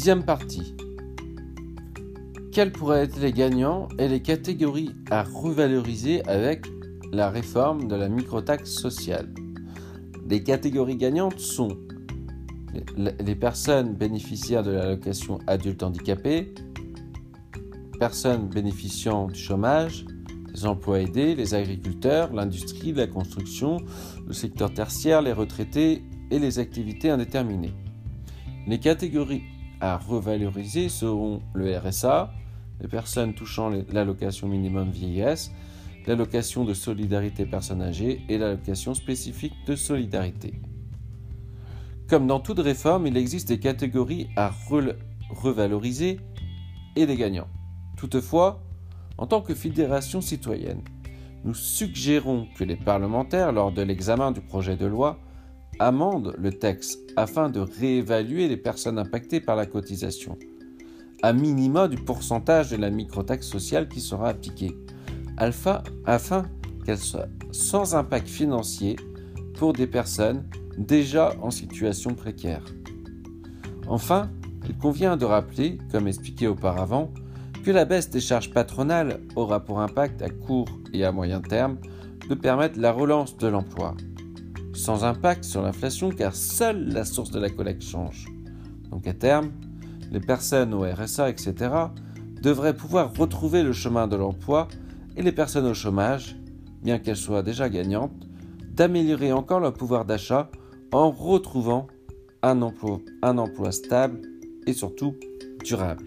Dixième partie. Quels pourraient être les gagnants et les catégories à revaloriser avec la réforme de la microtaxe sociale? Les catégories gagnantes sont les personnes bénéficiaires de l'allocation adulte handicapé, personnes bénéficiant du chômage, les emplois aidés, les agriculteurs, l'industrie, la construction, le secteur tertiaire, les retraités et les activités indéterminées. Les catégories à revaloriser seront le RSA, les personnes touchant l'allocation minimum vieillesse, l'allocation de solidarité personnes âgées et l'allocation spécifique de solidarité. Comme dans toute réforme, il existe des catégories à revaloriser et des gagnants. Toutefois, en tant que fédération citoyenne, nous suggérons que les parlementaires, lors de l'examen du projet de loi, amendent le texte afin de réévaluer les personnes impactées par la cotisation, à minima du pourcentage de la microtaxe sociale qui sera appliquée, alpha, afin qu'elle soit sans impact financier pour des personnes déjà en situation précaire. Enfin, il convient de rappeler, comme expliqué auparavant, que la baisse des charges patronales aura pour impact à court et à moyen terme de permettre la relance de l'emploi, sans impact sur l'inflation car seule la source de la collecte change. Donc à terme, les personnes au RSA, etc., devraient pouvoir retrouver le chemin de l'emploi et les personnes au chômage, bien qu'elles soient déjà gagnantes, d'améliorer encore leur pouvoir d'achat en retrouvant un emploi, stable et surtout durable.